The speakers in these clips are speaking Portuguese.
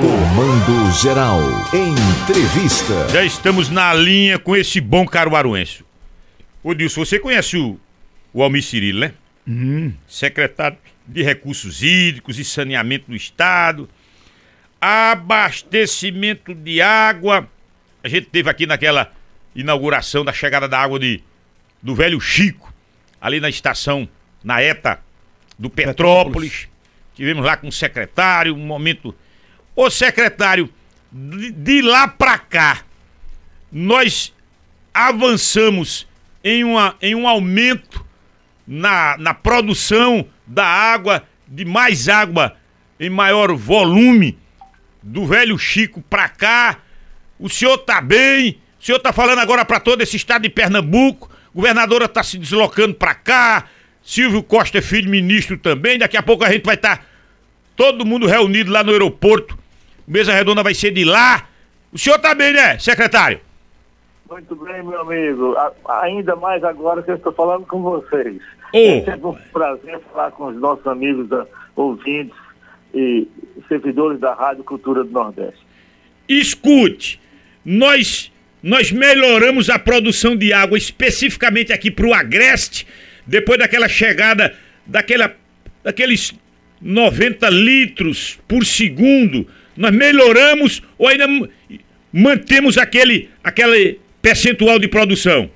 Comando Geral. Entrevista. Já estamos na linha com esse bom caruaruense. Ô Dilson, você conhece o, o Almir Cirilo, né? Secretário de Recursos Hídricos e Saneamento do Estado. Abastecimento de água. A gente teve aqui naquela inauguração da chegada da água de, do velho Chico, ali na estação, na ETA do Petrópolis. Tivemos lá com o secretário, um momento. Ô secretário, de, de lá pra cá, nós avançamos em, uma, em um aumento na, na produção da água, de mais água em maior volume, do velho Chico pra cá. O senhor tá bem? O senhor tá falando agora pra todo esse estado de Pernambuco. Governadora tá se deslocando pra cá. Silvio Costa é filho ministro também. Daqui a pouco a gente vai estar todo mundo reunido lá no aeroporto. Mesa redonda vai ser de lá. O senhor tá bem, né, secretário? Muito bem, meu amigo. A- ainda mais agora que eu estou falando com vocês. É sempre um prazer falar com os nossos amigos da- ouvintes e servidores da Rádio Cultura do Nordeste. Escute, nós nós melhoramos a produção de água especificamente aqui para o Agreste, depois daquela chegada daquela daqueles 90 litros por segundo. Nós melhoramos ou ainda mantemos aquele aquele percentual de produção?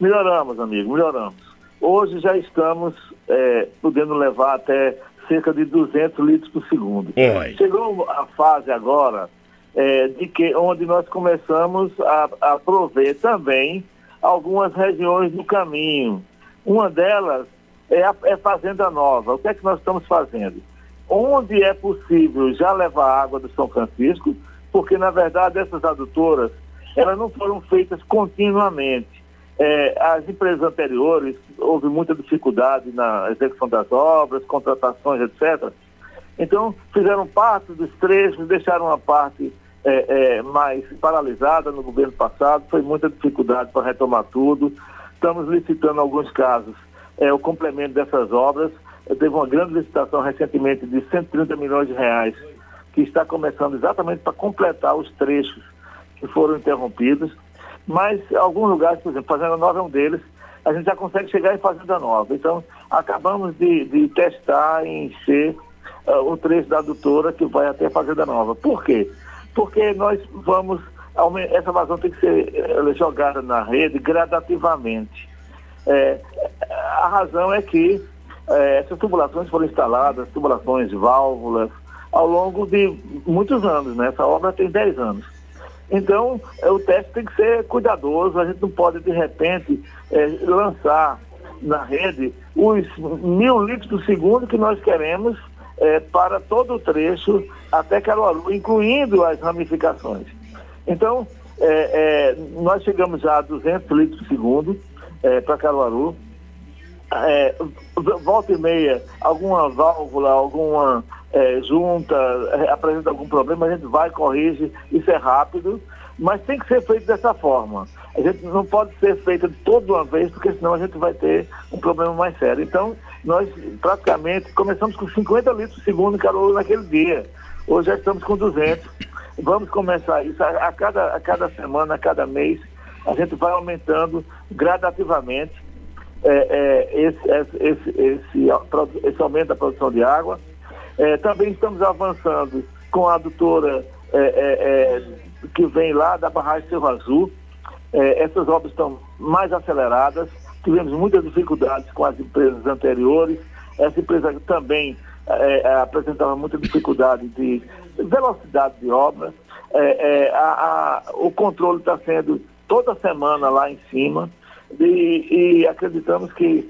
Melhoramos, amigo, melhoramos. Hoje já estamos eh, podendo levar até cerca de 200 litros por segundo. Oi. Chegou a fase agora eh, de que onde nós começamos a, a prover também algumas regiões do caminho. Uma delas é a é Fazenda Nova. O que é que nós estamos fazendo? Onde é possível já levar água do São Francisco, porque na verdade essas adutoras elas não foram feitas continuamente. É, as empresas anteriores houve muita dificuldade na execução das obras, contratações, etc. Então, fizeram parte dos trechos, deixaram uma parte é, é, mais paralisada no governo passado, foi muita dificuldade para retomar tudo. Estamos licitando, alguns casos, é, o complemento dessas obras. Teve uma grande licitação recentemente de 130 milhões de reais, que está começando exatamente para completar os trechos que foram interrompidos. Mas alguns lugares, por exemplo, Fazenda Nova é um deles, a gente já consegue chegar em Fazenda Nova. Então, acabamos de, de testar e encher ah, o trecho da adutora que vai até Fazenda Nova. Por quê? Porque nós vamos. Essa vazão tem que ser eh, jogada na rede gradativamente. É, a razão é que eh, essas tubulações foram instaladas, tubulações, válvulas, ao longo de muitos anos, né? Essa obra tem 10 anos. Então, eh, o teste tem que ser cuidadoso, a gente não pode, de repente, eh, lançar na rede os mil litros por segundo que nós queremos eh, para todo o trecho até Caruaru, incluindo as ramificações. Então, eh, nós chegamos já a 200 litros por segundo para Caruaru. É, volta e meia, alguma válvula, alguma é, junta é, apresenta algum problema, a gente vai, corrige, isso é rápido, mas tem que ser feito dessa forma. A gente não pode ser feito de toda uma vez, porque senão a gente vai ter um problema mais sério. Então, nós praticamente começamos com 50 litros por segundo em Caruaru naquele dia. Hoje já estamos com 200. Vamos começar isso a, a cada, a cada semana, a cada mês, a gente vai aumentando gradativamente é, é, esse, esse, esse, esse, aumento da produção de água. É, também estamos avançando com a adutora é, é, é, que vem lá da barragem Cerro Azul. Essas obras estão mais aceleradas. Tivemos muitas dificuldades com as empresas anteriores. Essa empresa também apresentava muita dificuldade de velocidade de obra. A- a- o controle está sendo toda semana lá em cima. E, e acreditamos que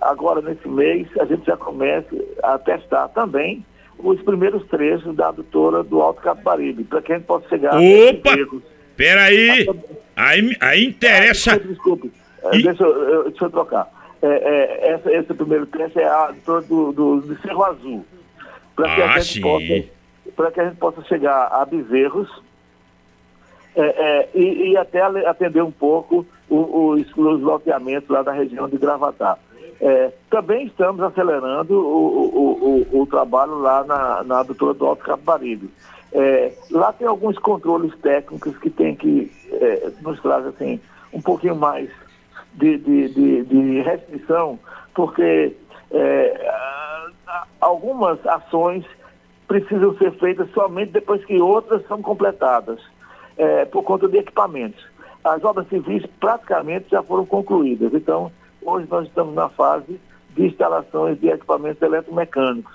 agora nesse mês a gente já comece a testar também os primeiros trechos da adutora do Alto Capibaribe, para que a gente possa chegar Opa! Bezerros. Peraí, aí, aí interessa. Ah, desculpe, desculpe. É, E- deixa, eu, deixa eu trocar. É, é, essa- esse primeiro teste é a adutora do, do, do Cerro Azul. Para que, Ah, a gente possa- pra que a gente possa chegar a Bezerros é, é, e, e até atender um pouco os, os loteamentos lá da região de Gravatá. É, também estamos acelerando o, o, o, o, trabalho lá na, na adutora do Alto Capibaribe. É, lá tem alguns controles técnicos que tem que é, nos traz assim, um pouquinho mais de, de, de, de restrição, porque é, algumas ações precisam ser feitas somente depois que outras são completadas, é, por conta de equipamentos. As obras civis praticamente já foram concluídas, então hoje nós estamos na fase de instalações de equipamentos eletromecânicos.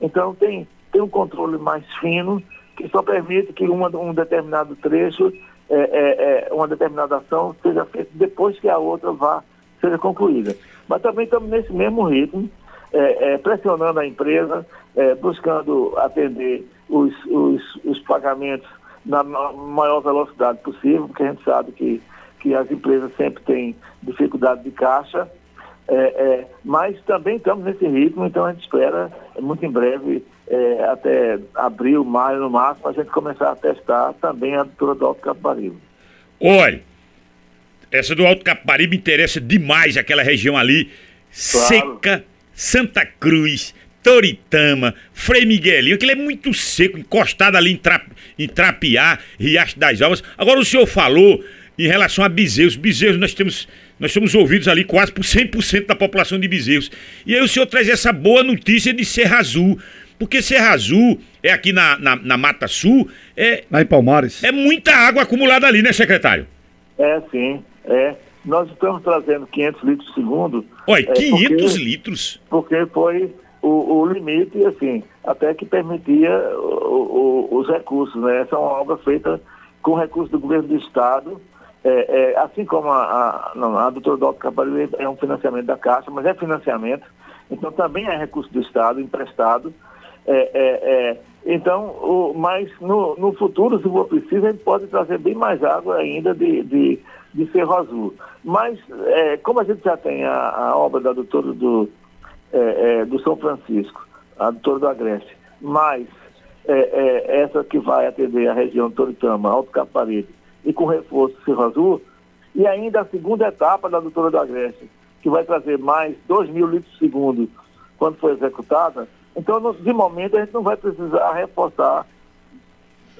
Então tem, tem um controle mais fino que só permite que uma, um determinado trecho, é, é, é, uma determinada ação seja feita depois que a outra vá seja concluída. Mas também estamos nesse mesmo ritmo, é, é, pressionando a empresa, é, buscando atender os, os, os pagamentos na maior velocidade possível, porque a gente sabe que, que as empresas sempre têm dificuldade de caixa, é, é, mas também estamos nesse ritmo, então a gente espera muito em breve é, até abril, maio no máximo, a gente começar a testar também a adutora do Alto Capibaribe. Olha, essa do Alto Capibaribe interessa demais aquela região ali, claro. seca, Santa Cruz, Toritama, Frei Miguelinho, aquilo é muito seco, encostado ali em, tra, em Trapiá, Riacho das Almas. Agora o senhor falou em relação a Bezerros. Bezerros nós temos, nós somos ouvidos ali quase por 100% da população de Bezerros. E aí o senhor traz essa boa notícia de Serra Azul. Porque Serra Azul é aqui na, na, na, Mata Sul. É, Lá em Palmares. É muita água acumulada ali, né, secretário? É, sim. É. Nós estamos trazendo 500 litros por segundo. Olha, é, 500 porque, litros? Porque foi o, o, limite, assim, até que permitia o, o, os recursos, né? Essa é uma obra feita com recursos do governo do Estado. É, é, assim como a, a, a doutora Doutor Cabarelli é um financiamento da Caixa, mas é financiamento, então também é recurso do Estado emprestado. É, é, é, então, o, mas no, no, futuro, se for preciso, a gente pode trazer bem mais água ainda de, de, de Cerro Azul. Mas, é, como a gente já tem a, a obra da doutora do, é, do São Francisco, a doutora do Agreste, mais essa que vai atender a região Toritama, Alto Caparibe, e com reforço Cerro Azul, e ainda a segunda etapa da doutora do Agreste, que vai trazer mais 2 mil litros por segundo quando for executada, então, no, de momento, a gente não vai precisar reforçar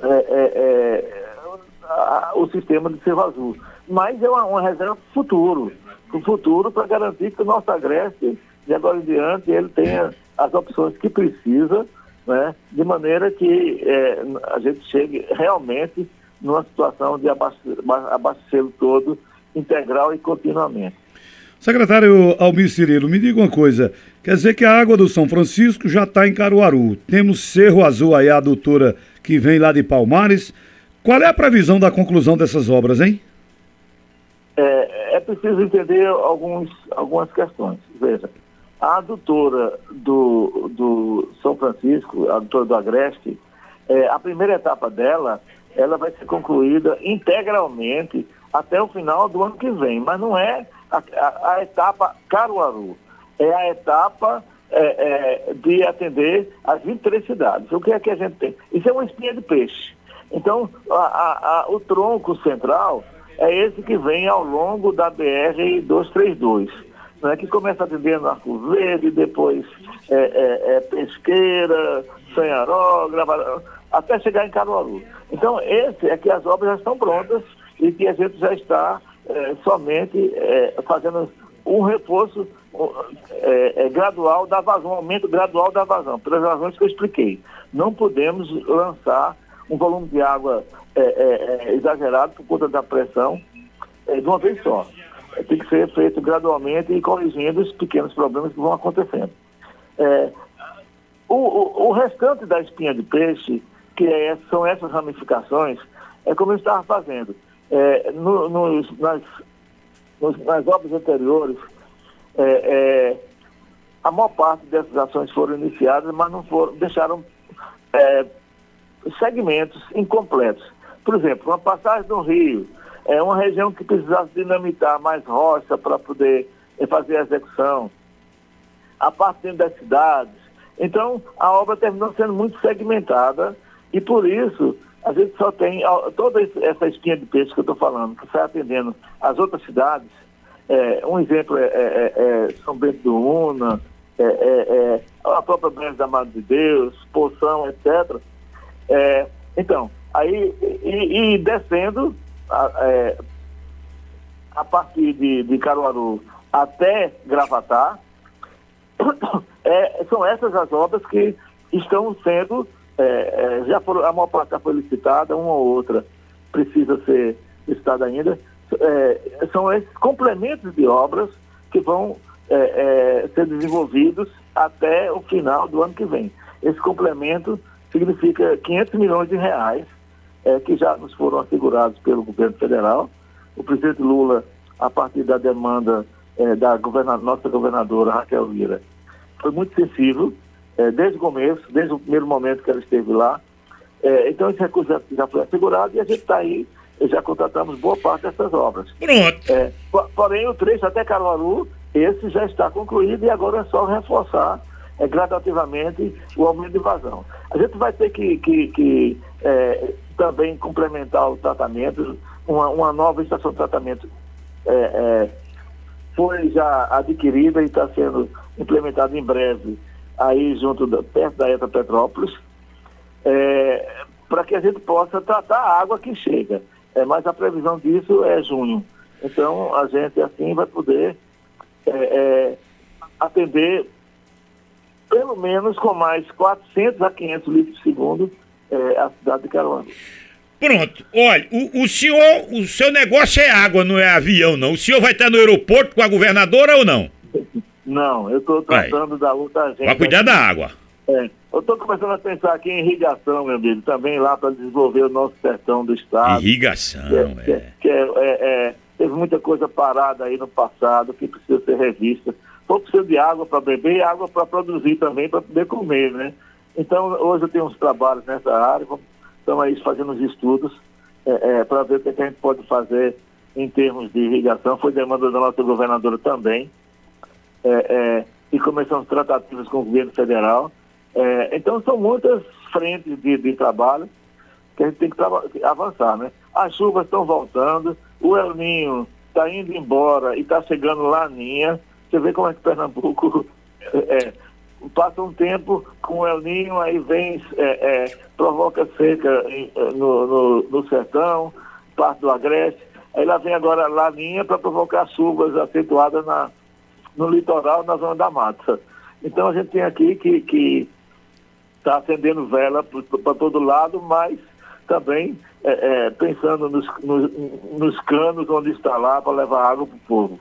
é, é, é, a, o sistema de Cerro Azul. Mas é uma, uma reserva futuro, para o futuro, para garantir que o nosso agreste, de agora em diante, ele tenha as opções que precisa, né, de maneira que é, a gente chegue realmente numa situação de abastecê-lo todo integral e continuamente. Secretário Almir Cirilo, me diga uma coisa. Quer dizer que a água do São Francisco já está em Caruaru. Temos Cerro Azul aí, a adutora que vem lá de Palmares. Qual é a previsão da conclusão dessas obras, hein? É, é preciso entender alguns, algumas questões. Veja, a adutora do, do São Francisco, a adutora do Agreste, é, a primeira etapa dela, ela vai ser concluída integralmente até o final do ano que vem, mas não é a, a, a etapa Caruaru, é a etapa é, é, de atender as 23 cidades. O que é que a gente tem? Isso é uma espinha de peixe. Então, a, o tronco central é esse que vem ao longo da BR-232, né, que começa atendendo Arco Verde, depois é, é, é Pesqueira, Sanharó, até chegar em Caruaru. Então, esse é que as obras já estão prontas e que a gente já está é, somente é, fazendo um reforço é, é, gradual da vazão, um aumento gradual da vazão, pelas razões que eu expliquei. Não podemos lançar um volume de água é, exagerado por conta da pressão de uma vez só. Tem que ser feito gradualmente e corrigindo os pequenos problemas que vão acontecendo. O, o, o, restante da espinha de peixe, que são essas ramificações, é como eu estava fazendo é, no, nas, nos, nas obras anteriores, é, é, a maior parte dessas ações foram iniciadas, mas não foram, deixaram é, segmentos incompletos. Por exemplo, uma passagem do rio, é uma região que precisasse dinamitar mais rocha para poder é, fazer a execução, a parte dentro das cidades. Então, a obra terminou sendo muito segmentada e, por isso, a gente só tem toda essa espinha de peixe que eu estou falando, que está atendendo as outras cidades, É, um exemplo é, é, é, São Bento do Una, a própria Bênção da Mãe de Deus, Poção, etc. então, aí, e, e descendo a, a partir de, de Caruaru até Gravatar, são essas as obras que estão sendo, já foram, a maior parte já foi licitada, uma ou outra precisa ser licitada ainda, é, são esses complementos de obras que vão é, é, ser desenvolvidos até o final do ano que vem. Esse complemento significa 500 milhões de reais é, que já nos foram assegurados pelo governo federal. O presidente Lula, a partir da demanda é, da governadora, nossa governadora Raquel Vira, foi muito sensível é, desde o começo, desde o primeiro momento que ela esteve lá. então esse recurso já, já foi assegurado e a gente está aí já contratamos boa parte dessas obras. Pronto. É, porém, o trecho até Caruaru, esse já está concluído e agora é só reforçar é, gradativamente o aumento de vazão. A gente vai ter que, que, que é, também complementar o tratamento, uma, uma, nova estação de tratamento é, é foi já adquirida e está sendo implementada em breve aí junto da, perto da ETA Petrópolis, é, para que a gente possa tratar a água que chega é, mas a previsão disso é junho. Então, a gente assim vai poder é, é, atender pelo menos com mais 400 a 500 litros por segundo é, a cidade de Caruaru. Pronto, olha, o, o, senhor, o seu negócio é água, não é avião, não. O senhor vai estar no aeroporto com a governadora ou não? Não, eu estou tratando vai. da outra gente. Vai cuidar da água. É, eu estou começando a pensar aqui em irrigação, meu amigo, também lá para desenvolver o nosso sertão do estado. Irrigação, que, é. Que, é, é, é, teve muita coisa parada aí no passado que precisa ser revista. Pô, precisa de água para beber e água para produzir também, para poder comer, né? Então, hoje eu tenho uns trabalhos nessa área, estamos aí fazendo os estudos é, é, para ver o que, é que a gente pode fazer em termos de irrigação. Foi demanda da nossa governadora também. e começamos tratativas com o governo federal é, então são muitas frentes de, de, trabalho que a gente tem que avançar, né? As chuvas estão voltando, o El Ninho está indo embora e está chegando Laninha. Você vê como é que Pernambuco é, passa um tempo com o El Ninho, aí vem, é, é provoca seca em, é, no, no, no, sertão, parte do Agreste. Aí lá vem agora Laninha para provocar chuvas acentuadas na, no litoral, na zona da mata. Então a gente tem aqui que, que está acendendo vela para todo lado, mas também é, é, pensando nos, nos, nos canos onde está lá para levar água para o povo.